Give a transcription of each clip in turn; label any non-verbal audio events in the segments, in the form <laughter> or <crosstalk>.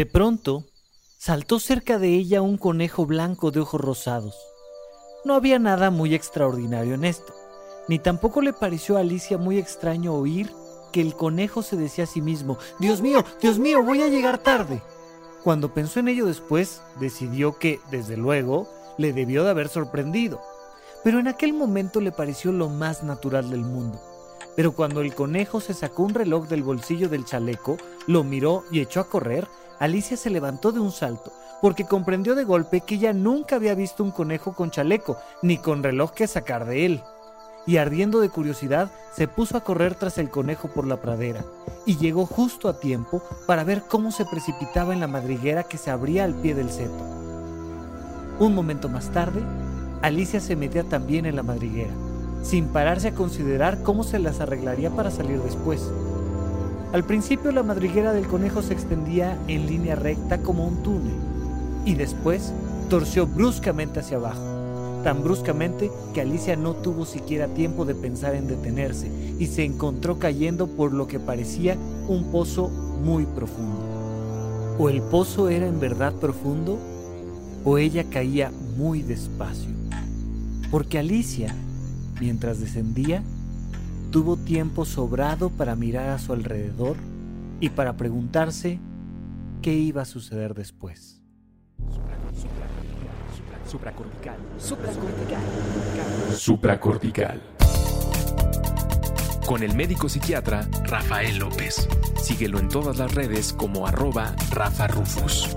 De pronto, saltó cerca de ella un conejo blanco de ojos rosados. No había nada muy extraordinario en esto, ni tampoco le pareció a Alicia muy extraño oír que el conejo se decía a sí mismo, Dios mío, Dios mío, voy a llegar tarde. Cuando pensó en ello después, decidió que, desde luego, le debió de haber sorprendido. Pero en aquel momento le pareció lo más natural del mundo. Pero cuando el conejo se sacó un reloj del bolsillo del chaleco, lo miró y echó a correr, Alicia se levantó de un salto, porque comprendió de golpe que ella nunca había visto un conejo con chaleco, ni con reloj que sacar de él. Y ardiendo de curiosidad, se puso a correr tras el conejo por la pradera, y llegó justo a tiempo para ver cómo se precipitaba en la madriguera que se abría al pie del seto. Un momento más tarde, Alicia se metía también en la madriguera, sin pararse a considerar cómo se las arreglaría para salir después. Al principio la madriguera del conejo se extendía en línea recta como un túnel, y después torció bruscamente hacia abajo, tan bruscamente que Alicia no tuvo siquiera tiempo de pensar en detenerse y se encontró cayendo por lo que parecía un pozo muy profundo. O el pozo era en verdad profundo, o ella caía muy despacio, porque Alicia, mientras descendía, tuvo tiempo sobrado para mirar a su alrededor y para preguntarse qué iba a suceder después. Supracortical. Supracortical. Supracortical. Con el médico psiquiatra Rafael López. Síguelo en todas las redes como arroba Rafa Rufus.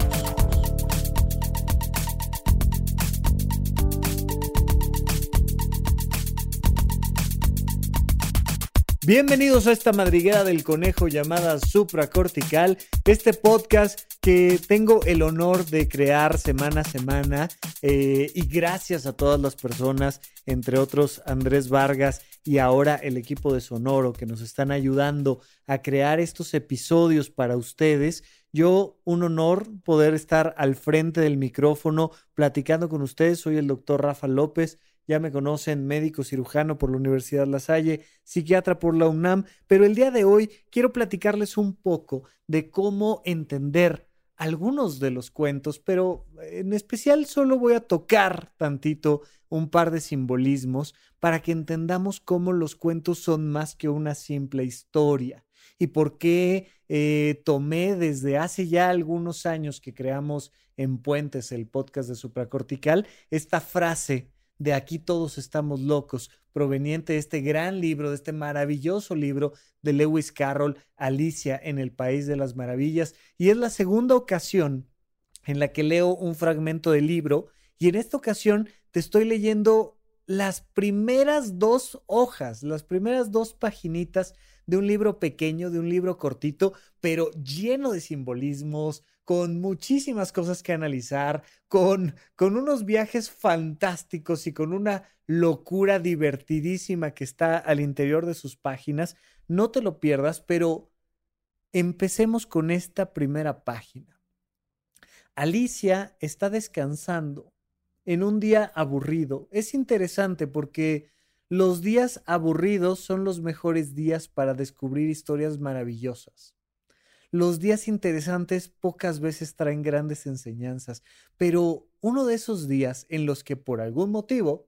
Bienvenidos a esta madriguera del conejo llamada Supracortical, este podcast que tengo el honor de crear semana a semana eh, y gracias a todas las personas, entre otros Andrés Vargas y ahora el equipo de Sonoro que nos están ayudando a crear estos episodios para ustedes. Yo, un honor poder estar al frente del micrófono platicando con ustedes. Soy el doctor Rafa López ya me conocen, médico cirujano por la Universidad La Salle, psiquiatra por la UNAM, pero el día de hoy quiero platicarles un poco de cómo entender algunos de los cuentos, pero en especial solo voy a tocar tantito un par de simbolismos para que entendamos cómo los cuentos son más que una simple historia y por qué eh, tomé desde hace ya algunos años que creamos en Puentes el podcast de Supracortical esta frase de Aquí todos estamos locos, proveniente de este gran libro, de este maravilloso libro de Lewis Carroll, Alicia en el País de las Maravillas. Y es la segunda ocasión en la que leo un fragmento del libro y en esta ocasión te estoy leyendo las primeras dos hojas, las primeras dos paginitas de un libro pequeño, de un libro cortito, pero lleno de simbolismos, con muchísimas cosas que analizar, con, con unos viajes fantásticos y con una locura divertidísima que está al interior de sus páginas. No te lo pierdas, pero empecemos con esta primera página. Alicia está descansando en un día aburrido. Es interesante porque los días aburridos son los mejores días para descubrir historias maravillosas. Los días interesantes pocas veces traen grandes enseñanzas, pero uno de esos días en los que por algún motivo,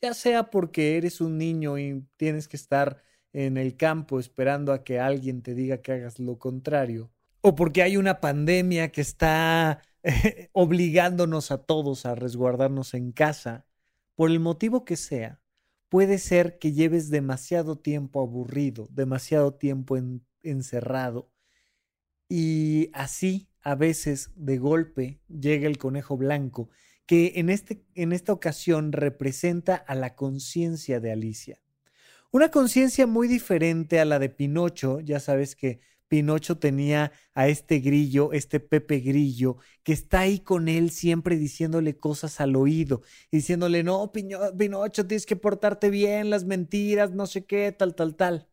ya sea porque eres un niño y tienes que estar en el campo esperando a que alguien te diga que hagas lo contrario, o porque hay una pandemia que está <laughs> obligándonos a todos a resguardarnos en casa, por el motivo que sea, puede ser que lleves demasiado tiempo aburrido, demasiado tiempo encerrado, y así, a veces, de golpe, llega el conejo blanco, que en, este, en esta ocasión representa a la conciencia de Alicia. Una conciencia muy diferente a la de Pinocho, ya sabes que Pinocho tenía a este grillo, este Pepe Grillo, que está ahí con él siempre diciéndole cosas al oído, diciéndole, no, Pinocho, tienes que portarte bien, las mentiras, no sé qué, tal, tal, tal.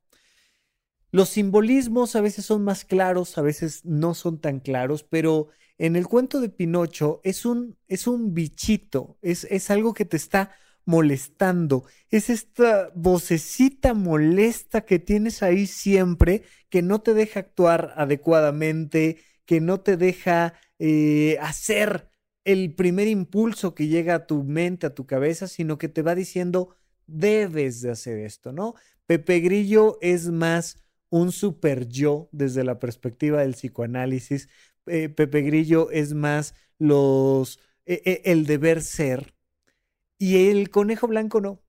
Los simbolismos a veces son más claros, a veces no son tan claros, pero en el cuento de Pinocho es un, es un bichito, es, es algo que te está molestando, es esta vocecita molesta que tienes ahí siempre, que no te deja actuar adecuadamente, que no te deja eh, hacer el primer impulso que llega a tu mente, a tu cabeza, sino que te va diciendo, debes de hacer esto, ¿no? Pepe Grillo es más un super yo desde la perspectiva del psicoanálisis. Eh, Pepe Grillo es más los e, e, el deber ser y el conejo blanco no.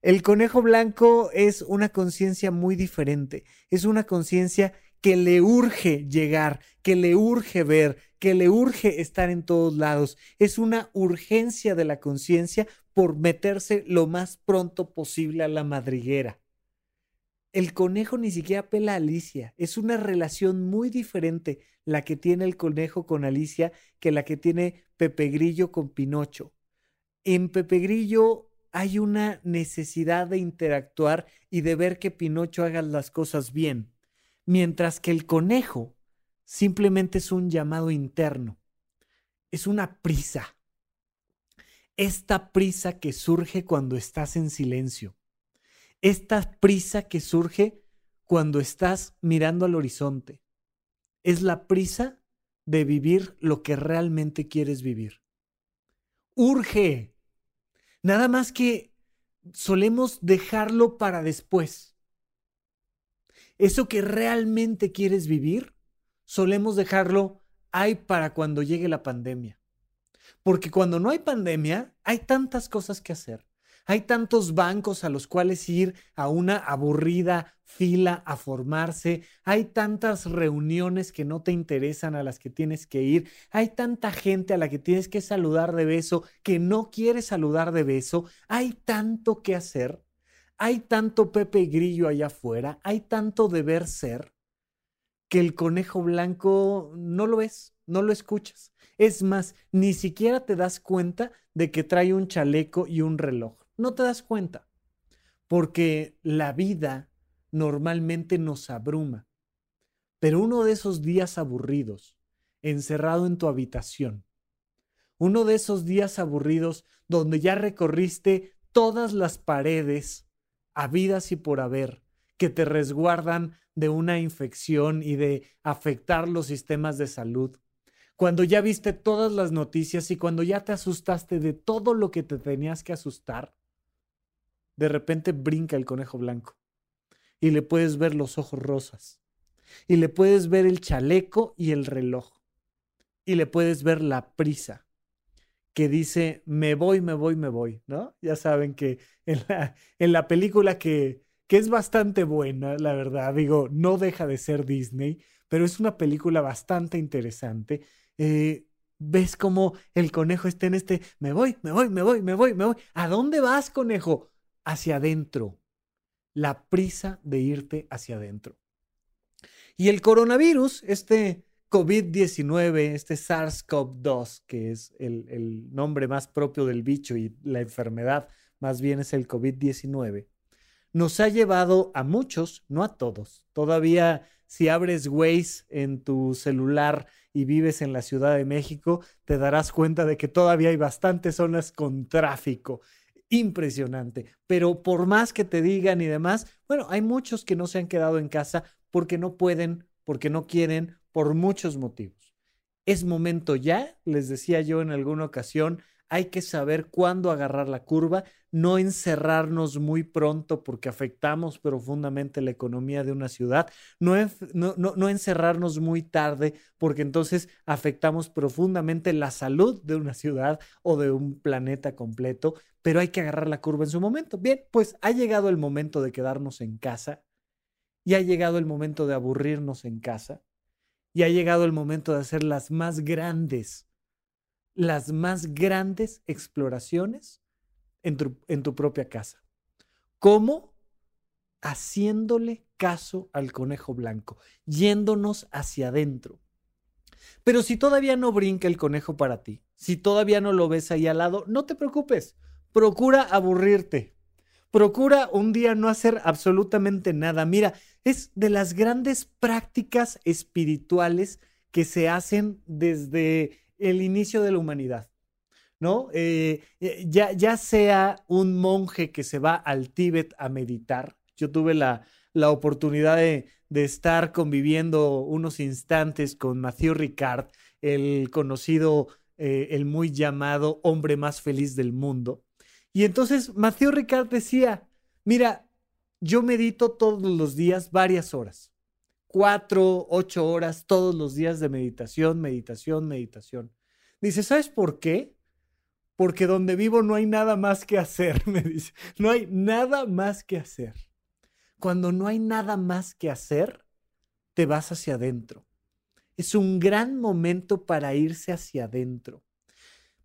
El conejo blanco es una conciencia muy diferente. Es una conciencia que le urge llegar, que le urge ver, que le urge estar en todos lados. Es una urgencia de la conciencia por meterse lo más pronto posible a la madriguera. El conejo ni siquiera pela a Alicia. Es una relación muy diferente la que tiene el conejo con Alicia que la que tiene Pepe Grillo con Pinocho. En Pepe Grillo hay una necesidad de interactuar y de ver que Pinocho haga las cosas bien, mientras que el conejo simplemente es un llamado interno, es una prisa. Esta prisa que surge cuando estás en silencio, esta prisa que surge cuando estás mirando al horizonte, es la prisa de vivir lo que realmente quieres vivir. Urge. Nada más que solemos dejarlo para después. Eso que realmente quieres vivir, solemos dejarlo ahí para cuando llegue la pandemia. Porque cuando no hay pandemia, hay tantas cosas que hacer. Hay tantos bancos a los cuales ir a una aburrida fila a formarse. Hay tantas reuniones que no te interesan a las que tienes que ir. Hay tanta gente a la que tienes que saludar de beso que no quieres saludar de beso. Hay tanto que hacer. Hay tanto Pepe Grillo allá afuera. Hay tanto deber ser que el conejo blanco no lo ves, no lo escuchas. Es más, ni siquiera te das cuenta de que trae un chaleco y un reloj no te das cuenta, porque la vida normalmente nos abruma. Pero uno de esos días aburridos, encerrado en tu habitación, uno de esos días aburridos donde ya recorriste todas las paredes, habidas y por haber, que te resguardan de una infección y de afectar los sistemas de salud, cuando ya viste todas las noticias y cuando ya te asustaste de todo lo que te tenías que asustar, de repente brinca el conejo blanco y le puedes ver los ojos rosas y le puedes ver el chaleco y el reloj y le puedes ver la prisa que dice me voy, me voy, me voy, ¿no? Ya saben que en la, en la película que, que es bastante buena, la verdad, digo, no deja de ser Disney, pero es una película bastante interesante. Eh, ves como el conejo está en este, me voy, me voy, me voy, me voy, me voy. ¿A dónde vas, conejo? Hacia adentro, la prisa de irte hacia adentro. Y el coronavirus, este COVID-19, este SARS-CoV-2, que es el, el, nombre más propio del bicho y la enfermedad más bien es el COVID-19, nos ha llevado a muchos, no a todos. Todavía si abres Waze en tu celular y vives en la Ciudad de México, te darás cuenta de que todavía hay bastantes zonas con tráfico impresionante. Pero por más que te digan y demás, bueno, hay muchos que no se han quedado en casa porque no pueden, porque no quieren, por muchos motivos. Es momento ya, les decía yo en alguna ocasión, hay que saber cuándo agarrar la curva, no encerrarnos muy pronto porque afectamos profundamente la economía de una ciudad, no, no, no, encerrarnos muy tarde porque entonces afectamos profundamente la salud de una ciudad o de un planeta completo, pero hay que agarrar la curva en su momento. Bien, pues ha llegado el momento de quedarnos en casa y ha llegado el momento de aburrirnos en casa y ha llegado el momento de hacer las más grandes las más grandes exploraciones en tu, propia casa. ¿Cómo? Haciéndole caso al conejo blanco, yéndonos hacia adentro. Pero si todavía no brinca el conejo para ti, si todavía no lo ves ahí al lado, no te preocupes. Procura aburrirte. Procura un día no hacer absolutamente nada. Mira, es de las grandes prácticas espirituales que se hacen desde el inicio de la humanidad, ¿no? Eh, eh, ya, sea un monje que se va al Tíbet a meditar, yo tuve la, la oportunidad de, de estar conviviendo unos instantes con Mathieu Ricard, el conocido, eh, el muy llamado hombre más feliz del mundo. Y entonces Mathieu Ricard decía, mira, yo medito todos los días varias horas, cuatro, ocho horas todos los días de meditación, meditación, meditación. Dice, ¿sabes por qué? Porque donde vivo no hay nada más que hacer, <laughs> me dice, no hay nada más que hacer. Cuando no hay nada más que hacer, te vas hacia adentro. Es un gran momento para irse hacia adentro.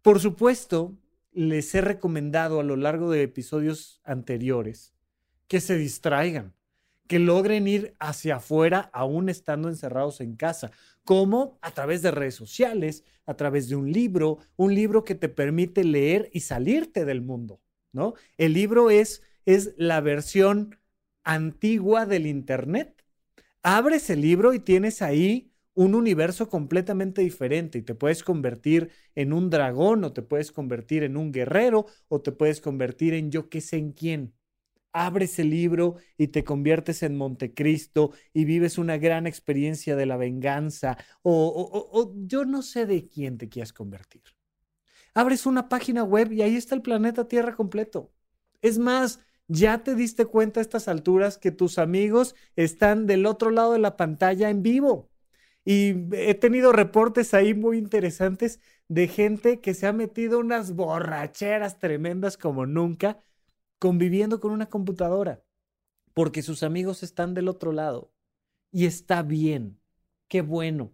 Por supuesto, les he recomendado a lo largo de episodios anteriores que se distraigan, que logren ir hacia afuera aún estando encerrados en casa, como a través de redes sociales, a través de un libro, un libro que te permite leer y salirte del mundo, ¿no? El libro es, es la versión antigua del Internet. Abres el libro y tienes ahí un universo completamente diferente y te puedes convertir en un dragón o te puedes convertir en un guerrero o te puedes convertir en yo qué sé en quién abres el libro y te conviertes en Montecristo y vives una gran experiencia de la venganza o, yo no sé de quién te quieras convertir. Abres una página web y ahí está el planeta Tierra completo. Es más, ya te diste cuenta a estas alturas que tus amigos están del otro lado de la pantalla en vivo. Y he tenido reportes ahí muy interesantes de gente que se ha metido unas borracheras tremendas como nunca conviviendo con una computadora, porque sus amigos están del otro lado. Y está bien, qué bueno.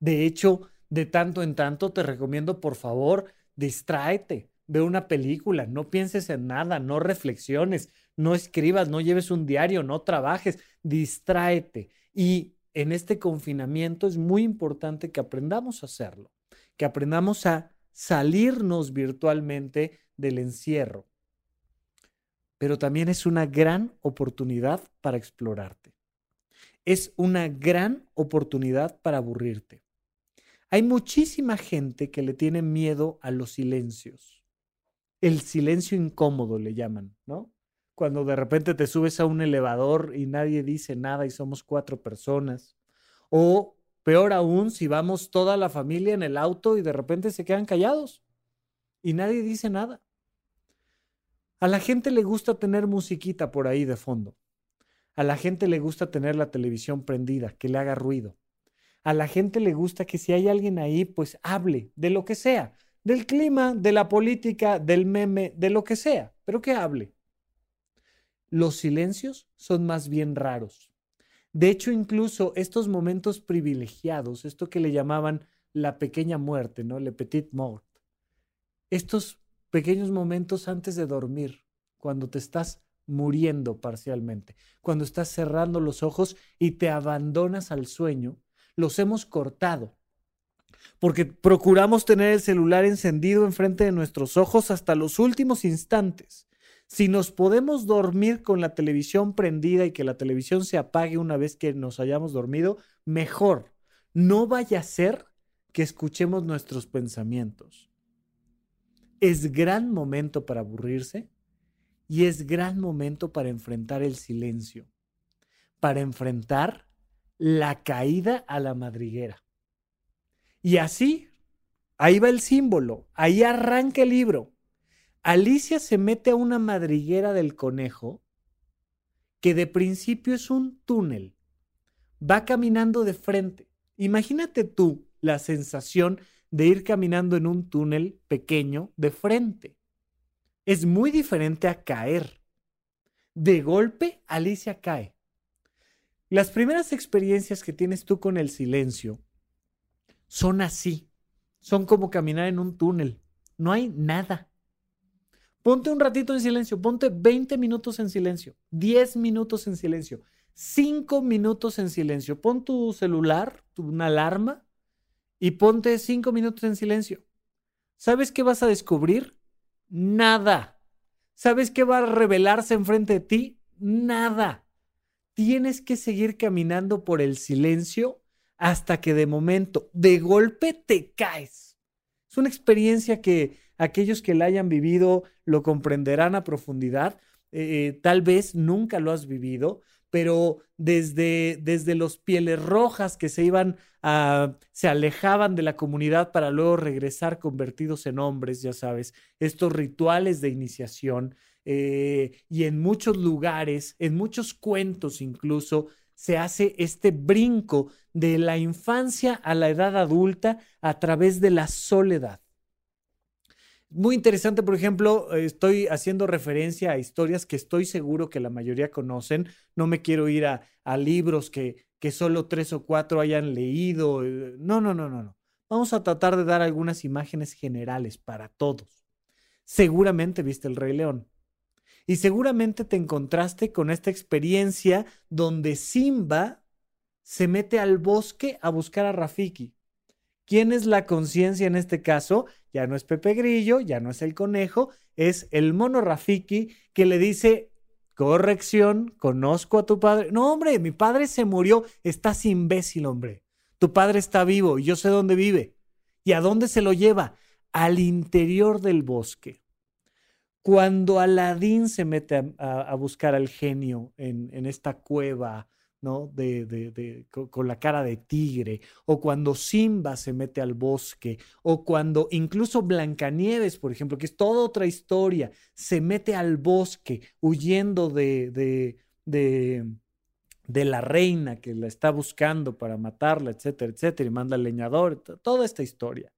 De hecho, de tanto en tanto te recomiendo, por favor, distráete, ve una película, no pienses en nada, no reflexiones, no escribas, no lleves un diario, no trabajes, distráete. Y en este confinamiento es muy importante que aprendamos a hacerlo, que aprendamos a salirnos virtualmente del encierro pero también es una gran oportunidad para explorarte. Es una gran oportunidad para aburrirte. Hay muchísima gente que le tiene miedo a los silencios. El silencio incómodo le llaman, ¿no? Cuando de repente te subes a un elevador y nadie dice nada y somos cuatro personas. O peor aún, si vamos toda la familia en el auto y de repente se quedan callados y nadie dice nada. A la gente le gusta tener musiquita por ahí de fondo. A la gente le gusta tener la televisión prendida, que le haga ruido. A la gente le gusta que si hay alguien ahí, pues hable de lo que sea, del clima, de la política, del meme, de lo que sea, pero que hable. Los silencios son más bien raros. De hecho, incluso estos momentos privilegiados, esto que le llamaban la pequeña muerte, ¿no? Le petit mort. Estos pequeños momentos antes de dormir, cuando te estás muriendo parcialmente, cuando estás cerrando los ojos y te abandonas al sueño, los hemos cortado. Porque procuramos tener el celular encendido enfrente de nuestros ojos hasta los últimos instantes. Si nos podemos dormir con la televisión prendida y que la televisión se apague una vez que nos hayamos dormido, mejor. No vaya a ser que escuchemos nuestros pensamientos es gran momento para aburrirse y es gran momento para enfrentar el silencio, para enfrentar la caída a la madriguera. Y así, ahí va el símbolo, ahí arranca el libro. Alicia se mete a una madriguera del conejo que de principio es un túnel. Va caminando de frente. Imagínate tú la sensación de ir caminando en un túnel pequeño de frente. Es muy diferente a caer. De golpe, Alicia cae. Las primeras experiencias que tienes tú con el silencio son así. Son como caminar en un túnel. No hay nada. Ponte un ratito en silencio, ponte 20 minutos en silencio, 10 minutos en silencio, 5 minutos en silencio. Pon tu celular, tu, una alarma y ponte cinco minutos en silencio. ¿Sabes qué vas a descubrir? Nada. ¿Sabes qué va a revelarse enfrente de ti? Nada. Tienes que seguir caminando por el silencio hasta que de momento, de golpe, te caes. Es una experiencia que aquellos que la hayan vivido lo comprenderán a profundidad. eh, tal vez nunca lo has vivido, pero desde, desde los pieles rojas que se iban a, se alejaban de la comunidad para luego regresar convertidos en hombres, ya sabes, estos rituales de iniciación, eh, y en muchos lugares, en muchos cuentos incluso, se hace este brinco de la infancia a la edad adulta a través de la soledad. Muy interesante, por ejemplo, estoy haciendo referencia a historias que estoy seguro que la mayoría conocen. No me quiero ir a, libros que, que solo tres o cuatro hayan leído. Eh, no, no, no, no, no. Vamos a tratar de dar algunas imágenes generales para todos. Seguramente viste el Rey León. Y seguramente te encontraste con esta experiencia donde Simba se mete al bosque a buscar a Rafiki. ¿Quién es la conciencia en este caso? Ya no es Pepe Grillo, ya no es el conejo, es el mono Rafiki que le dice, corrección, conozco a tu padre. No, hombre, mi padre se murió, estás imbécil, hombre. Tu padre está vivo y yo sé dónde vive. ¿Y a dónde se lo lleva? Al interior del bosque. Cuando Aladín se mete a, buscar al genio en, en esta cueva, De, con, la cara de tigre, o cuando Simba se mete al bosque, o cuando incluso Blancanieves, por ejemplo, que es toda otra historia, se mete al bosque huyendo de, de, de, la reina que la está buscando para matarla, etcétera, etcétera, y manda al leñador, toda esta historia.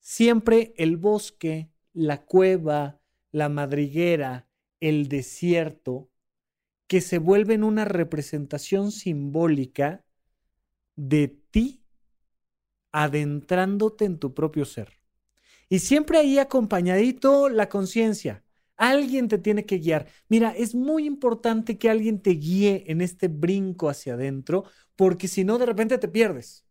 Siempre el bosque, la cueva, la madriguera, el desierto, que se vuelven una representación simbólica de ti adentrándote en tu propio ser. Y siempre ahí acompañadito la conciencia. Alguien te tiene que guiar. Mira, es muy importante que alguien te guíe en este brinco hacia adentro, porque si no, de repente te pierdes.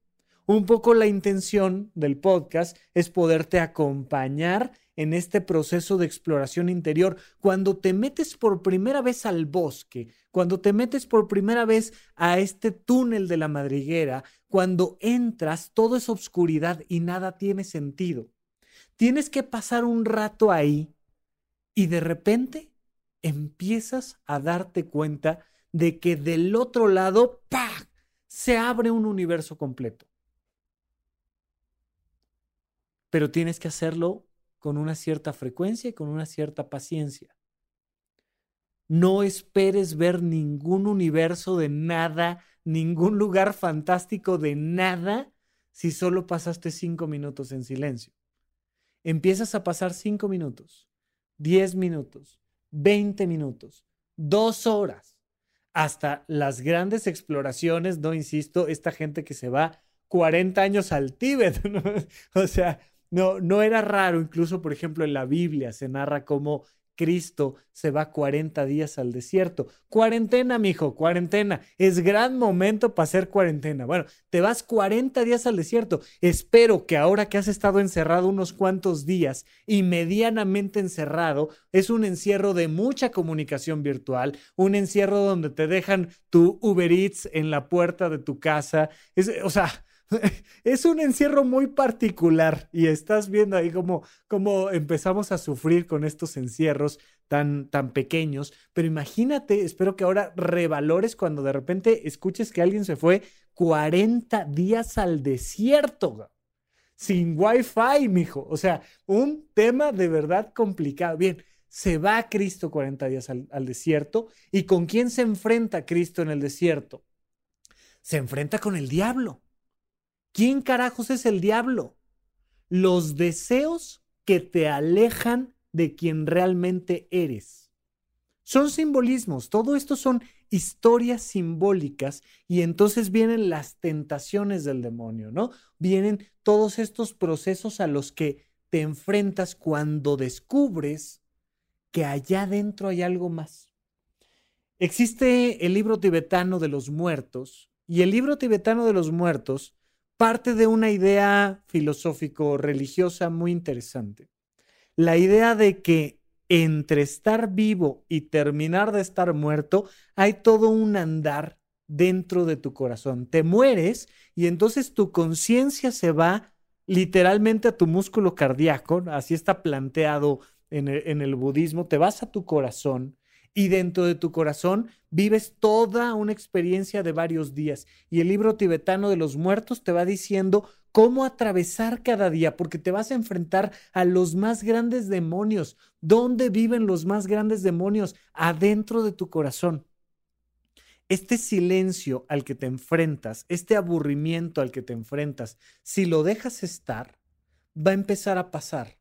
Un poco la intención del podcast es poderte acompañar en este proceso de exploración interior. Cuando te metes por primera vez al bosque, cuando te metes por primera vez a este túnel de la madriguera, cuando entras, todo es oscuridad y nada tiene sentido. Tienes que pasar un rato ahí y de repente empiezas a darte cuenta de que del otro lado, ¡pah! se abre un universo completo. Pero tienes que hacerlo con una cierta frecuencia y con una cierta paciencia. No esperes ver ningún universo de nada, ningún lugar fantástico de nada, si solo pasaste cinco minutos en silencio. Empiezas a pasar cinco minutos, diez minutos, veinte minutos, dos horas, hasta las grandes exploraciones, no insisto, esta gente que se va 40 años al Tíbet, <laughs> o sea, no, no era raro, incluso por ejemplo en la Biblia se narra cómo Cristo se va 40 días al desierto. Cuarentena, mijo, cuarentena. Es gran momento para hacer cuarentena. Bueno, te vas 40 días al desierto. Espero que ahora que has estado encerrado unos cuantos días y medianamente encerrado, es un encierro de mucha comunicación virtual, un encierro donde te dejan tu Uber Eats en la puerta de tu casa. Es, o sea, <laughs> es un encierro muy particular y estás viendo ahí cómo, empezamos a sufrir con estos encierros tan, tan pequeños. Pero imagínate, espero que ahora revalores cuando de repente escuches que alguien se fue 40 días al desierto sin wifi, mijo. O sea, un tema de verdad complicado. Bien, se va Cristo 40 días al, al desierto. ¿Y con quién se enfrenta Cristo en el desierto? Se enfrenta con el diablo. ¿Quién carajos es el diablo? Los deseos que te alejan de quien realmente eres. Son simbolismos, todo esto son historias simbólicas y entonces vienen las tentaciones del demonio, ¿no? Vienen todos estos procesos a los que te enfrentas cuando descubres que allá adentro hay algo más. Existe el libro tibetano de los muertos y el libro tibetano de los muertos parte de una idea filosófico-religiosa muy interesante. La idea de que entre estar vivo y terminar de estar muerto hay todo un andar dentro de tu corazón. Te mueres y entonces tu conciencia se va literalmente a tu músculo cardíaco, así está planteado en el, en el budismo, te vas a tu corazón Y dentro de tu corazón vives toda una experiencia de varios días. Y el libro tibetano de los muertos te va diciendo cómo atravesar cada día, porque te vas a enfrentar a los más grandes demonios. ¿Dónde viven los más grandes demonios? Adentro de tu corazón. Este silencio al que te enfrentas, este aburrimiento al que te enfrentas, si lo dejas estar, va a empezar a pasar.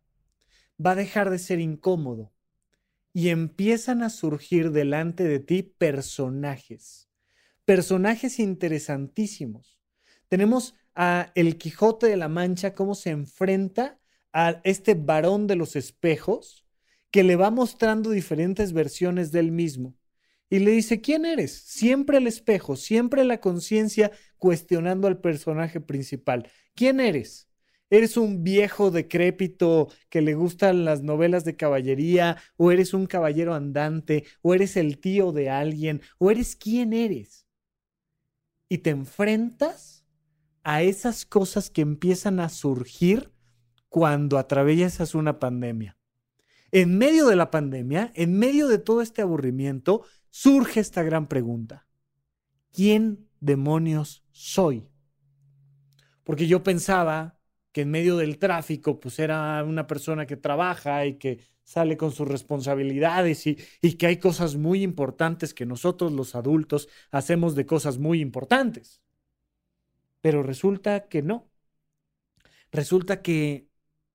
Va a dejar de ser incómodo. Y empiezan a surgir delante de ti personajes. Personajes interesantísimos. Tenemos a el Quijote de la Mancha, cómo se enfrenta a este varón de los espejos que le va mostrando diferentes versiones del mismo. Y le dice, ¿quién eres? Siempre el espejo, siempre la conciencia cuestionando al personaje principal. ¿Quién eres? ¿Eres un viejo decrépito que le gustan las novelas de caballería? ¿O eres un caballero andante? ¿O eres el tío de alguien? ¿O eres quién eres? Y te enfrentas a esas cosas que empiezan a surgir cuando atraviesas una pandemia. En medio de la pandemia, en medio de todo este aburrimiento, surge esta gran pregunta. ¿Quién demonios soy? Porque yo pensaba que en medio del tráfico, pues era una persona que trabaja y que sale con sus responsabilidades y, y, que hay cosas muy importantes que nosotros los adultos hacemos de cosas muy importantes. Pero resulta que no. Resulta que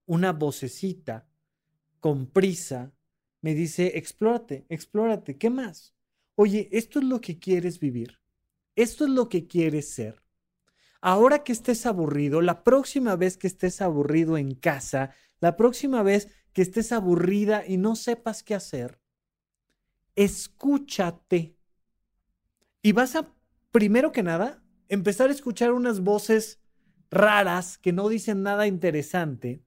una vocecita con prisa me dice, explórate, explórate, ¿qué más? Oye, esto es lo que quieres vivir. Esto es lo que quieres ser. Ahora que estés aburrido, la próxima vez que estés aburrido en casa, la próxima vez que estés aburrida y no sepas qué hacer, escúchate. Y vas a, primero que nada, empezar a escuchar unas voces raras que no dicen nada interesante.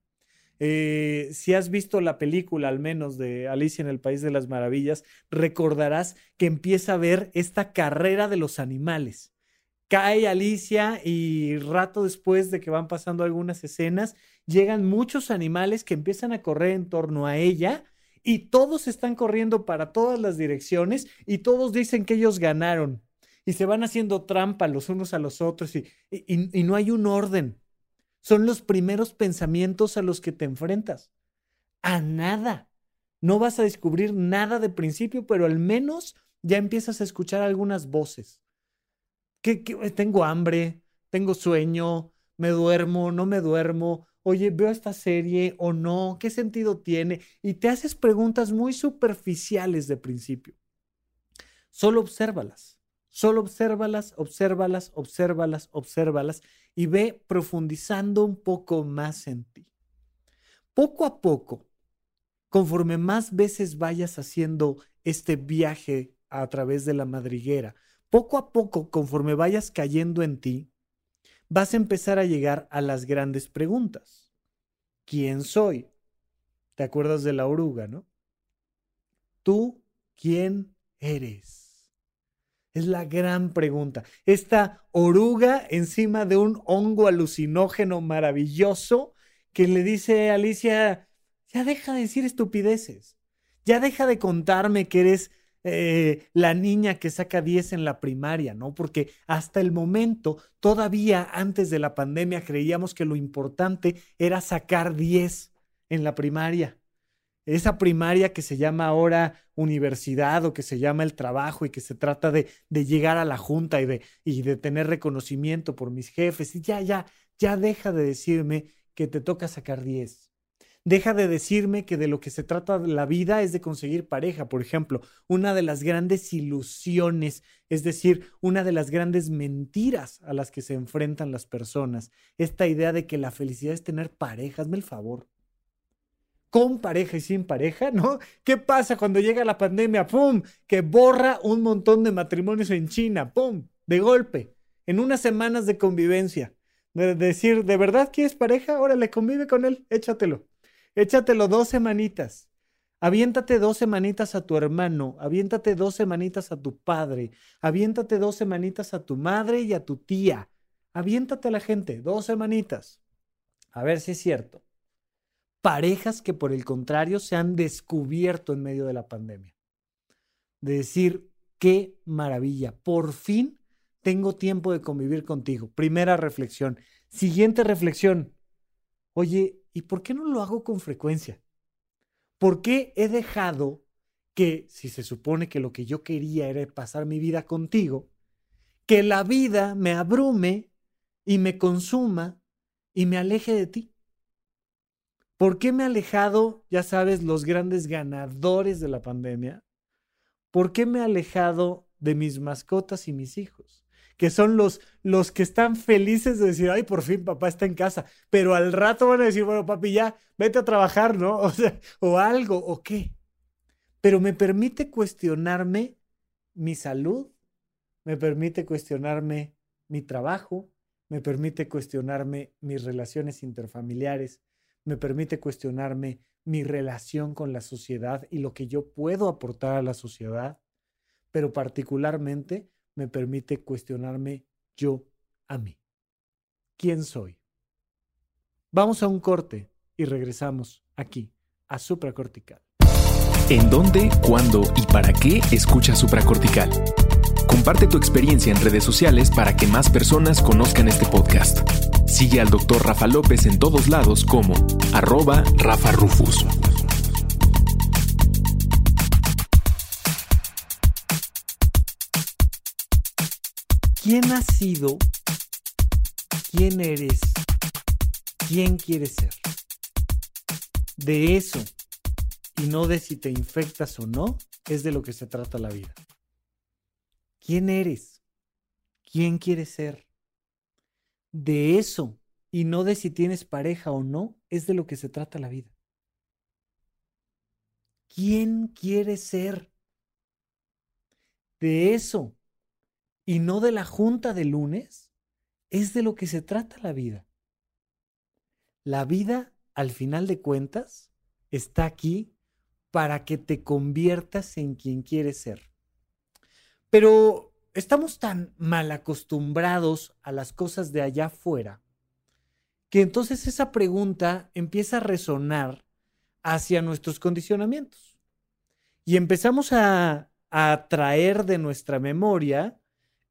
Eh, si has visto la película, al menos de Alicia en el País de las Maravillas, recordarás que empieza a ver esta carrera de los animales. Cae Alicia y rato después de que van pasando algunas escenas, llegan muchos animales que empiezan a correr en torno a ella y todos están corriendo para todas las direcciones y todos dicen que ellos ganaron y se van haciendo trampa los unos a los otros y, y, no hay un orden. Son los primeros pensamientos a los que te enfrentas. A nada. No vas a descubrir nada de principio, pero al menos ya empiezas a escuchar algunas voces. ¿Qué, tengo hambre, tengo sueño, me duermo, no me duermo, oye, veo esta serie o no, ¿qué sentido tiene? Y te haces preguntas muy superficiales de principio. Solo obsérvalas. Solo obsérvalas, obsérvalas, obsérvalas, obsérvalas y ve profundizando un poco más en ti. Poco a poco, conforme más veces vayas haciendo este viaje a través de la madriguera, poco a poco, conforme vayas cayendo en ti, vas a empezar a llegar a las grandes preguntas. ¿Quién soy? ¿Te acuerdas de la oruga, no? ¿Tú quién eres? Es la gran pregunta. Esta oruga encima de un hongo alucinógeno maravilloso que le dice a Alicia, ya deja de decir estupideces, ya deja de contarme que eres eh, la niña que saca 10 en la primaria, ¿no? Porque hasta el momento, todavía antes de la pandemia, creíamos que lo importante era sacar 10 en la primaria esa primaria que se llama ahora universidad o que se llama el trabajo y que se trata de, llegar a la junta y de, y de tener reconocimiento por mis jefes. Y ya, ya, ya deja de decirme que te toca sacar 10. Deja de decirme que de lo que se trata la vida es de conseguir pareja. Por ejemplo, una de las grandes ilusiones, es decir, una de las grandes mentiras a las que se enfrentan las personas, esta idea de que la felicidad es tener pareja. Hazme el favor con pareja y sin pareja, ¿no? ¿Qué pasa cuando llega la pandemia? ¡Pum! Que borra un montón de matrimonios en China, ¡pum! De golpe, en unas semanas de convivencia. De decir, ¿de verdad quieres pareja? Órale, convive con él, échatelo. Échatelo dos semanitas. Aviéntate dos semanitas a tu hermano, aviéntate dos semanitas a tu padre, aviéntate dos semanitas a tu madre y a tu tía. Aviéntate a la gente, dos semanitas. A ver si es cierto parejas que por el contrario se han descubierto en medio de la pandemia. de decir, qué maravilla, por fin tengo tiempo de convivir contigo. Primera reflexión. Siguiente reflexión. Oye, ¿y por qué no lo hago con frecuencia? ¿Por qué he dejado que, si se supone que lo que yo quería era pasar mi vida contigo, que la vida me abrume y me consuma y me aleje de ti? ¿Por qué me he alejado, ya sabes, los grandes ganadores de la pandemia? ¿Por qué me he alejado de mis mascotas y mis hijos? Que son los, los que están felices de decir, ay, por fin papá está en casa. Pero al rato van a decir, bueno, papi, ya, vete a trabajar, ¿no? <laughs> O sea, o algo, o qué. Pero me permite cuestionarme mi salud, me permite cuestionarme mi trabajo, me permite cuestionarme mis relaciones interfamiliares, me permite cuestionarme mi relación con la sociedad y lo que yo puedo aportar a la sociedad, pero particularmente me permite cuestionarme yo a mí. ¿Quién soy? Vamos a un corte y regresamos aquí a supracortical. ¿En dónde, cuándo y para qué escucha supracortical? Comparte tu experiencia en redes sociales para que más personas conozcan este podcast. Sigue al Dr. Rafa López en todos lados como arroba Rafa Rufus. ¿Quién has sido? ¿Quién eres? ¿Quién quieres ser? De eso, y no de si te infectas o no, es de lo que se trata la vida. ¿Quién eres? ¿Quién quieres ser? de eso y no de si tienes pareja o no, es de lo que se trata la vida. ¿Quién quiere ser? De eso y no de la junta de lunes, es de lo que se trata la vida. La vida, al final de cuentas, está aquí para que te conviertas en quien quieres ser. Pero estamos tan mal acostumbrados a las cosas de allá afuera que entonces esa pregunta empieza a resonar hacia nuestros condicionamientos. Y empezamos a, a traer de nuestra memoria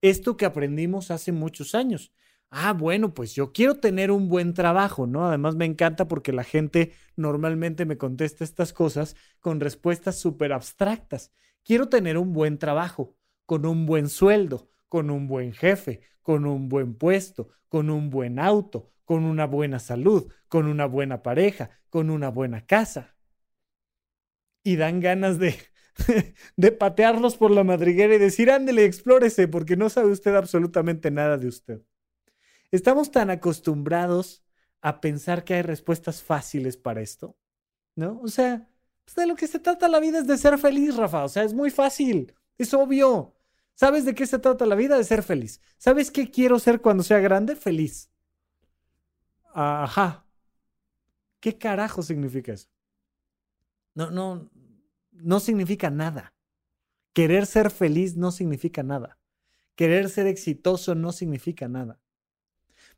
esto que aprendimos hace muchos años. Ah, bueno, pues yo quiero tener un buen trabajo, ¿no? Además me encanta porque la gente normalmente me contesta estas cosas con respuestas súper abstractas. Quiero tener un buen trabajo con un buen sueldo, con un buen jefe, con un buen puesto, con un buen auto, con una buena salud, con una buena pareja, con una buena casa. Y dan ganas de, <laughs> de patearlos por la madriguera y decir, ándele, explórese, porque no sabe usted absolutamente nada de usted. Estamos tan acostumbrados a pensar que hay respuestas fáciles para esto, ¿no? O sea, pues de lo que se trata la vida es de ser feliz, Rafa. O sea, es muy fácil, es obvio. ¿Sabes de qué se trata la vida? De ser feliz. ¿Sabes qué quiero ser cuando sea grande? Feliz. Ajá. ¿Qué carajo significa eso? No, no, no significa nada. Querer ser feliz no significa nada. Querer ser exitoso no significa nada.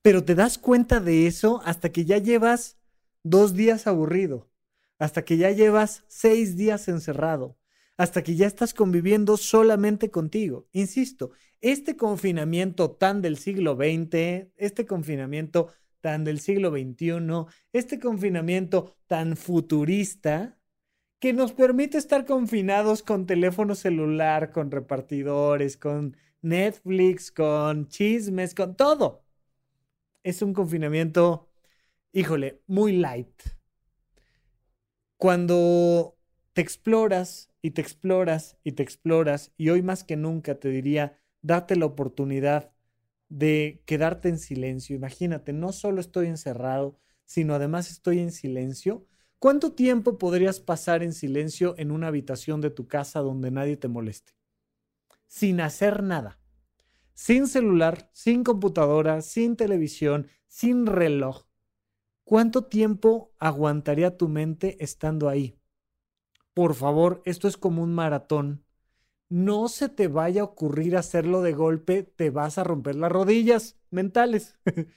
Pero te das cuenta de eso hasta que ya llevas dos días aburrido, hasta que ya llevas seis días encerrado, hasta que ya estás conviviendo solamente contigo. Insisto, este confinamiento tan del siglo XX, este confinamiento tan del siglo XXI, este confinamiento tan futurista, que nos permite estar confinados con teléfono celular, con repartidores, con Netflix, con chismes, con todo. Es un confinamiento, híjole, muy light. Cuando te exploras y te exploras y te exploras y hoy más que nunca te diría, date la oportunidad de quedarte en silencio. Imagínate, no solo estoy encerrado, sino además estoy en silencio. ¿Cuánto tiempo podrías pasar en silencio en una habitación de tu casa donde nadie te moleste? Sin hacer nada. Sin celular, sin computadora, sin televisión, sin reloj. ¿Cuánto tiempo aguantaría tu mente estando ahí? por favor, esto es como un maratón. No se te vaya a ocurrir hacerlo de golpe, te vas a romper las rodillas mentales. <laughs>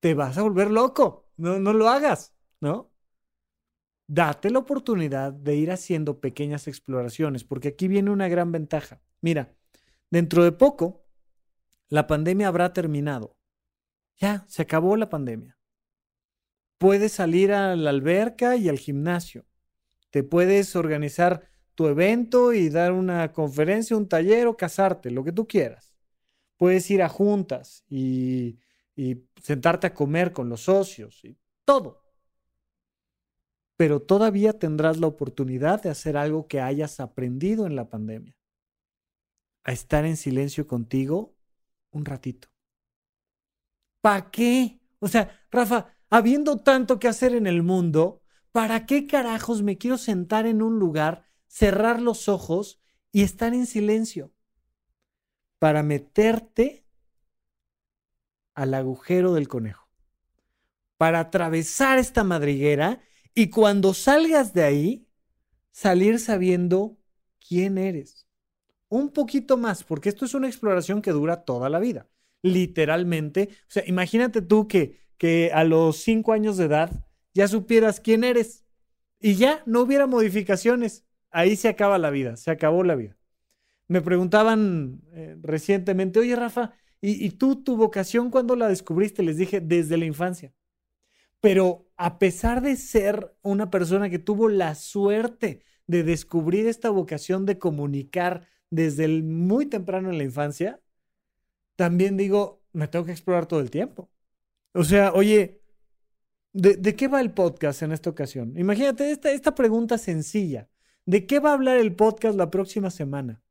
te vas a volver loco. No, no lo hagas, ¿no? Date la oportunidad de ir haciendo pequeñas exploraciones, porque aquí viene una gran ventaja. Mira, dentro de poco, la pandemia habrá terminado. Ya, se acabó la pandemia. Puedes salir a la alberca y al gimnasio. Te puedes organizar tu evento y dar una conferencia, un taller o casarte, lo que tú quieras. Puedes ir a juntas y, y sentarte a comer con los socios y todo pero todavía tendrás la oportunidad de hacer algo que hayas aprendido en la pandemia. A estar en silencio contigo un ratito. ¿Para qué? O sea, Rafa, habiendo tanto que hacer en el mundo, ¿para qué carajos me quiero sentar en un lugar, cerrar los ojos y estar en silencio? Para meterte al agujero del conejo. Para atravesar esta madriguera y cuando salgas de ahí, salir sabiendo quién eres. Un poquito más, porque esto es una exploración que dura toda la vida. Literalmente. O sea, imagínate tú que, que a los cinco años de edad ya supieras quién eres y ya no hubiera modificaciones. Ahí se acaba la vida, se acabó la vida. Me preguntaban eh, recientemente, oye Rafa, ¿y, ¿y tú tu vocación cuándo la descubriste? Les dije, desde la infancia. Pero a pesar de ser una persona que tuvo la suerte de descubrir esta vocación de comunicar desde muy temprano en la infancia, también digo, me tengo que explorar todo el tiempo. O sea, oye, ¿de, qué va el podcast en esta ocasión? Imagínate esta, esta pregunta sencilla. ¿De qué va a hablar el podcast la próxima semana?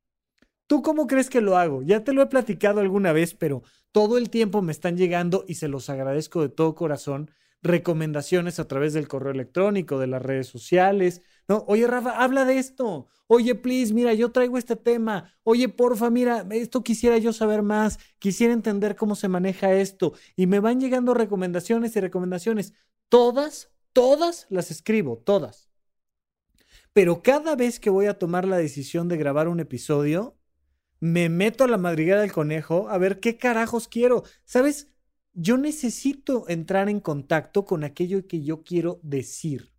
¿Tú cómo crees que lo hago? Ya te lo he platicado alguna vez, pero todo el tiempo me están llegando y se los agradezco de todo corazón recomendaciones a través del correo electrónico, de las redes sociales. No, oye, Rafa, habla de esto. Oye, please, mira, yo traigo este tema. Oye, porfa, mira, esto quisiera yo saber más. Quisiera entender cómo se maneja esto. Y me van llegando recomendaciones y recomendaciones. Todas, todas las escribo, todas. Pero cada vez que voy a tomar la decisión de grabar un episodio, me meto a la madriguera del conejo a ver qué carajos quiero. ¿Sabes? Yo necesito entrar en contacto con aquello que yo quiero decir.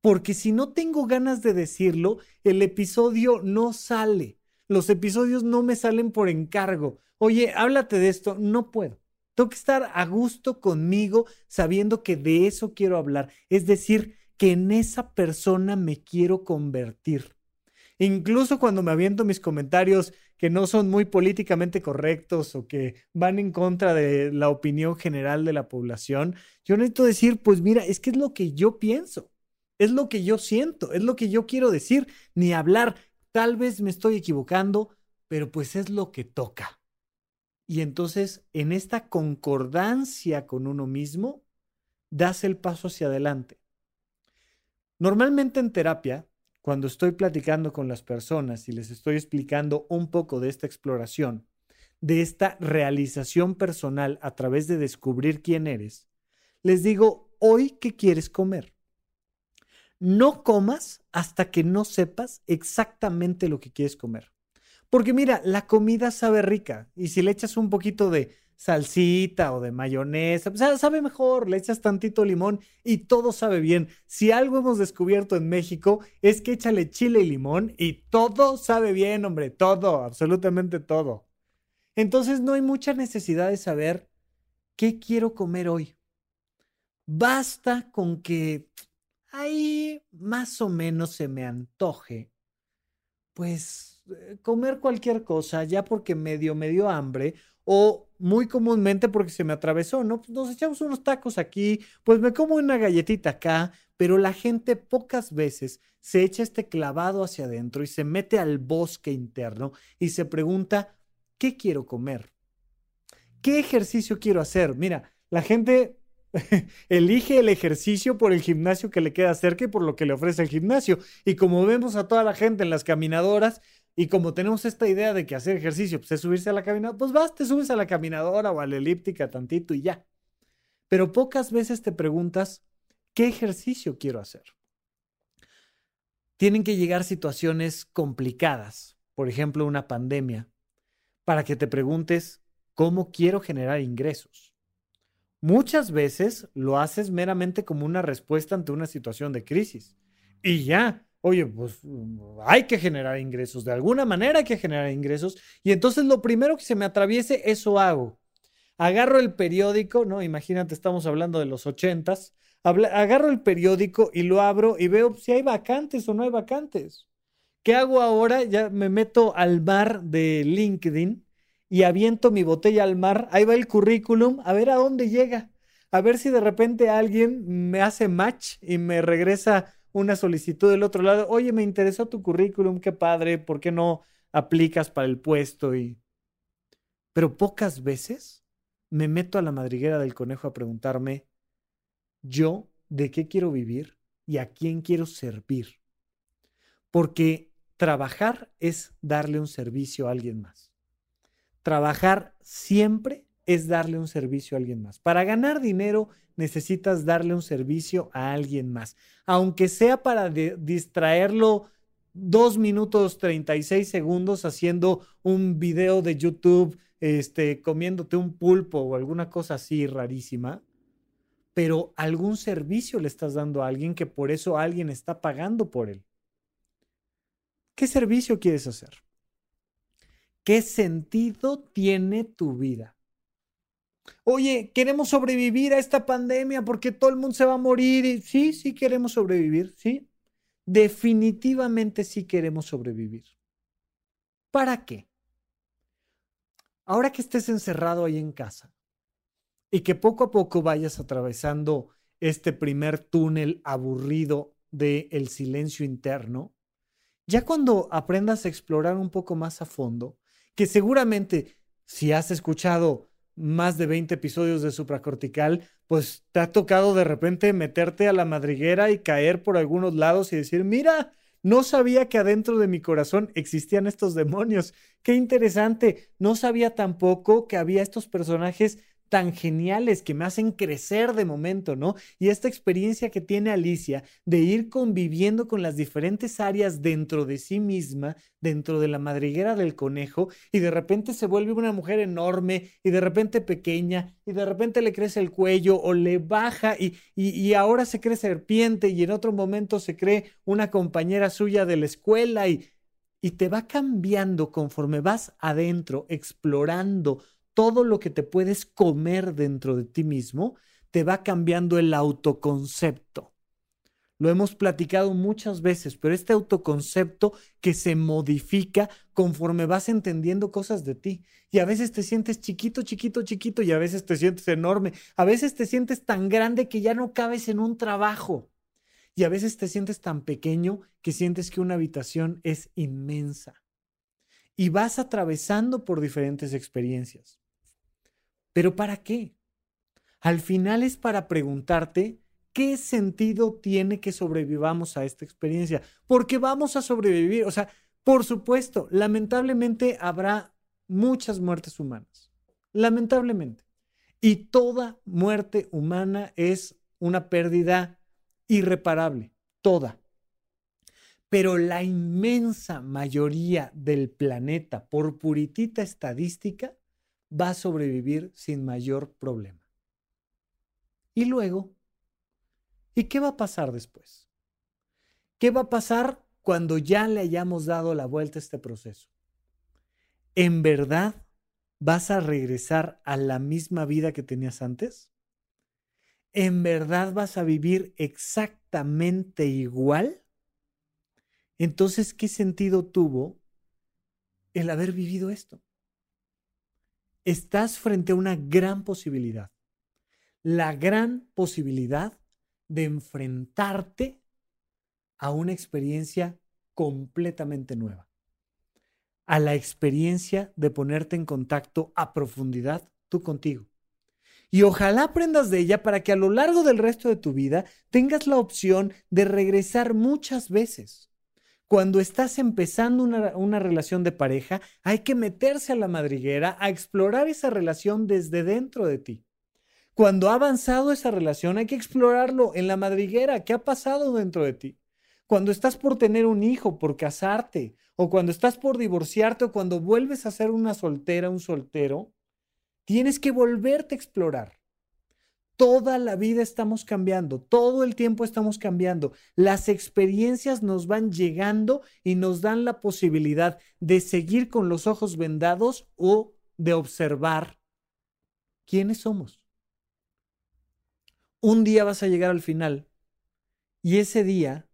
Porque si no tengo ganas de decirlo, el episodio no sale. Los episodios no me salen por encargo. Oye, háblate de esto. No puedo. Tengo que estar a gusto conmigo sabiendo que de eso quiero hablar. Es decir, que en esa persona me quiero convertir. Incluso cuando me aviento mis comentarios que no son muy políticamente correctos o que van en contra de la opinión general de la población, yo necesito decir, pues mira, es que es lo que yo pienso, es lo que yo siento, es lo que yo quiero decir, ni hablar. Tal vez me estoy equivocando, pero pues es lo que toca. Y entonces, en esta concordancia con uno mismo, das el paso hacia adelante. Normalmente en terapia cuando estoy platicando con las personas y les estoy explicando un poco de esta exploración, de esta realización personal a través de descubrir quién eres, les digo, hoy, ¿qué quieres comer? No comas hasta que no sepas exactamente lo que quieres comer. Porque mira, la comida sabe rica y si le echas un poquito de salsita o de mayonesa, pues sabe mejor, le echas tantito limón y todo sabe bien. Si algo hemos descubierto en México es que échale chile y limón y todo sabe bien, hombre, todo, absolutamente todo. Entonces no hay mucha necesidad de saber qué quiero comer hoy. Basta con que ahí más o menos se me antoje, pues eh, comer cualquier cosa, ya porque medio me dio hambre o muy comúnmente porque se me atravesó, ¿no? Pues nos echamos unos tacos aquí, pues me como una galletita acá, pero la gente pocas veces se echa este clavado hacia adentro y se mete al bosque interno y se pregunta, ¿qué quiero comer? ¿Qué ejercicio quiero hacer? Mira, la gente <laughs> elige el ejercicio por el gimnasio que le queda cerca y por lo que le ofrece el gimnasio. Y como vemos a toda la gente en las caminadoras, y como tenemos esta idea de que hacer ejercicio pues, es subirse a la caminadora, pues vas, te subes a la caminadora o a la elíptica tantito y ya. Pero pocas veces te preguntas, ¿qué ejercicio quiero hacer? Tienen que llegar situaciones complicadas, por ejemplo, una pandemia, para que te preguntes, ¿cómo quiero generar ingresos? Muchas veces lo haces meramente como una respuesta ante una situación de crisis. y ya. Oye, pues hay que generar ingresos, de alguna manera hay que generar ingresos. Y entonces lo primero que se me atraviese, eso hago. Agarro el periódico, ¿no? Imagínate, estamos hablando de los ochentas. Agarro el periódico y lo abro y veo si hay vacantes o no hay vacantes. ¿Qué hago ahora? Ya me meto al mar de LinkedIn y aviento mi botella al mar. Ahí va el currículum, a ver a dónde llega. A ver si de repente alguien me hace match y me regresa una solicitud del otro lado. Oye, me interesó tu currículum, qué padre, ¿por qué no aplicas para el puesto? Y... Pero pocas veces me meto a la madriguera del conejo a preguntarme, yo, ¿de qué quiero vivir y a quién quiero servir? Porque trabajar es darle un servicio a alguien más. Trabajar siempre es darle un servicio a alguien más. Para ganar dinero necesitas darle un servicio a alguien más, aunque sea para distraerlo dos minutos 36 segundos haciendo un video de YouTube, este, comiéndote un pulpo o alguna cosa así rarísima, pero algún servicio le estás dando a alguien que por eso alguien está pagando por él. ¿Qué servicio quieres hacer? ¿Qué sentido tiene tu vida? Oye, queremos sobrevivir a esta pandemia porque todo el mundo se va a morir. sí, sí queremos sobrevivir, sí. Definitivamente sí queremos sobrevivir. ¿Para qué? Ahora que estés encerrado ahí en casa y que poco a poco vayas atravesando este primer túnel aburrido del el silencio interno, ya cuando aprendas a explorar un poco más a fondo, que seguramente si has escuchado más de 20 episodios de supracortical, pues te ha tocado de repente meterte a la madriguera y caer por algunos lados y decir, mira, no sabía que adentro de mi corazón existían estos demonios. Qué interesante. No sabía tampoco que había estos personajes tan geniales que me hacen crecer de momento, ¿no? Y esta experiencia que tiene Alicia de ir conviviendo con las diferentes áreas dentro de sí misma, dentro de la madriguera del conejo, y de repente se vuelve una mujer enorme, y de repente pequeña, y de repente le crece el cuello o le baja, y, y, ahora se cree serpiente, y en otro momento se cree una compañera suya de la escuela, y, y te va cambiando conforme vas adentro, explorando todo lo que te puedes comer dentro de ti mismo, te va cambiando el autoconcepto. Lo hemos platicado muchas veces, pero este autoconcepto que se modifica conforme vas entendiendo cosas de ti. Y a veces te sientes chiquito, chiquito, chiquito y a veces te sientes enorme. A veces te sientes tan grande que ya no cabes en un trabajo. Y a veces te sientes tan pequeño que sientes que una habitación es inmensa. Y vas atravesando por diferentes experiencias. ¿Pero para qué? Al final es para preguntarte qué sentido tiene que sobrevivamos a esta experiencia. Porque vamos a sobrevivir. O sea, por supuesto, lamentablemente habrá muchas muertes humanas. Lamentablemente. Y toda muerte humana es una pérdida irreparable. Toda. Pero la inmensa mayoría del planeta, por puritita estadística, va a sobrevivir sin mayor problema. Y luego, ¿y qué va a pasar después? ¿Qué va a pasar cuando ya le hayamos dado la vuelta a este proceso? ¿En verdad vas a regresar a la misma vida que tenías antes? ¿En verdad vas a vivir exactamente igual? Entonces, ¿qué sentido tuvo el haber vivido esto? Estás frente a una gran posibilidad. La gran posibilidad de enfrentarte a una experiencia completamente nueva. A la experiencia de ponerte en contacto a profundidad tú contigo. Y ojalá aprendas de ella para que a lo largo del resto de tu vida tengas la opción de regresar muchas veces cuando estás empezando una, relación de pareja, hay que meterse a la madriguera a explorar esa relación desde dentro de ti. Cuando ha avanzado esa relación, hay que explorarlo en la madriguera. ¿Qué ha pasado dentro de ti? Cuando estás por tener un hijo, por casarte, o cuando estás por divorciarte, o cuando vuelves a ser una soltera, un soltero, tienes que volverte a explorar. Toda la vida estamos cambiando, todo el tiempo estamos cambiando. Las experiencias nos van llegando y nos dan la posibilidad de seguir con los ojos vendados o de observar quiénes somos. Un día vas a llegar al final y ese día,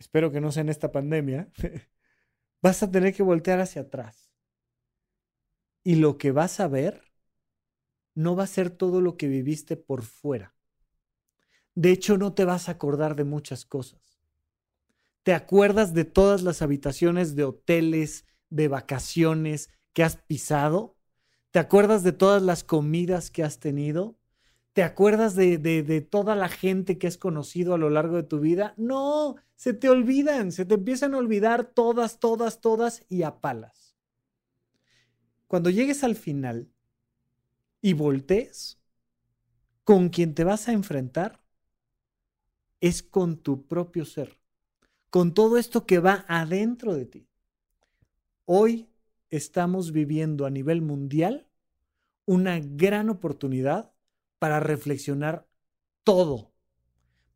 espero que no sea en esta pandemia, <laughs> vas a tener que voltear hacia atrás. Y lo que vas a ver no va a ser todo lo que viviste por fuera. De hecho, no te vas a acordar de muchas cosas. ¿Te acuerdas de todas las habitaciones de hoteles, de vacaciones que has pisado? ¿Te acuerdas de todas las comidas que has tenido? ¿Te acuerdas de, de, toda la gente que has conocido a lo largo de tu vida? No, se te olvidan, se te empiezan a olvidar todas, todas, todas y a palas. Cuando llegues al final, y voltees, con quien te vas a enfrentar es con tu propio ser, con todo esto que va adentro de ti. Hoy estamos viviendo a nivel mundial una gran oportunidad para reflexionar todo,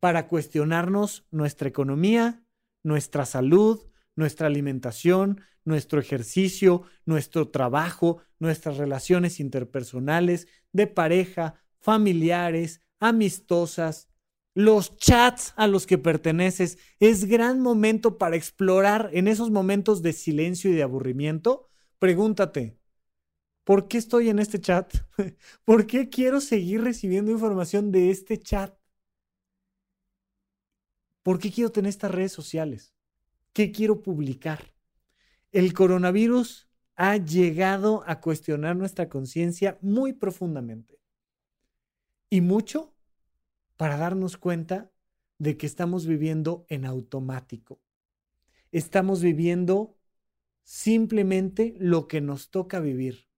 para cuestionarnos nuestra economía, nuestra salud, nuestra alimentación, nuestro ejercicio, nuestro trabajo, nuestras relaciones interpersonales, de pareja, familiares, amistosas, los chats a los que perteneces. Es gran momento para explorar en esos momentos de silencio y de aburrimiento. Pregúntate, ¿por qué estoy en este chat? <laughs> ¿Por qué quiero seguir recibiendo información de este chat? ¿Por qué quiero tener estas redes sociales? ¿Qué quiero publicar? El coronavirus ha llegado a cuestionar nuestra conciencia muy profundamente. Y mucho para darnos cuenta de que estamos viviendo en automático. Estamos viviendo simplemente lo que nos toca vivir,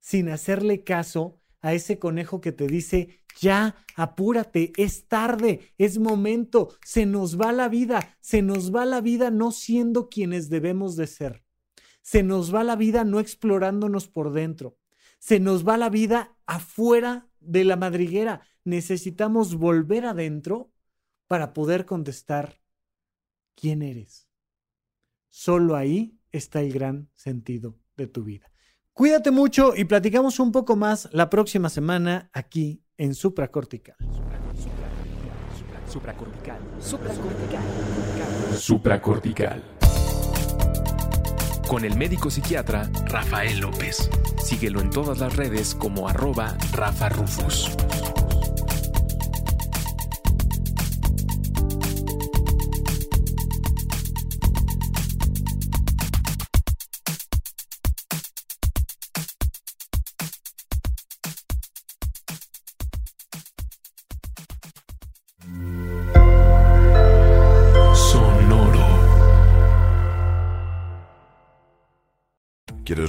sin hacerle caso a ese conejo que te dice, ya, apúrate, es tarde, es momento, se nos va la vida, se nos va la vida no siendo quienes debemos de ser. Se nos va la vida no explorándonos por dentro. Se nos va la vida afuera de la madriguera. Necesitamos volver adentro para poder contestar, ¿quién eres? Solo ahí está el gran sentido de tu vida. Cuídate mucho y platicamos un poco más la próxima semana aquí en supracortical. Supracortical. Supracortical. Supracortical. Con el médico psiquiatra Rafael López. Síguelo en todas las redes como arroba Rafa Rufus.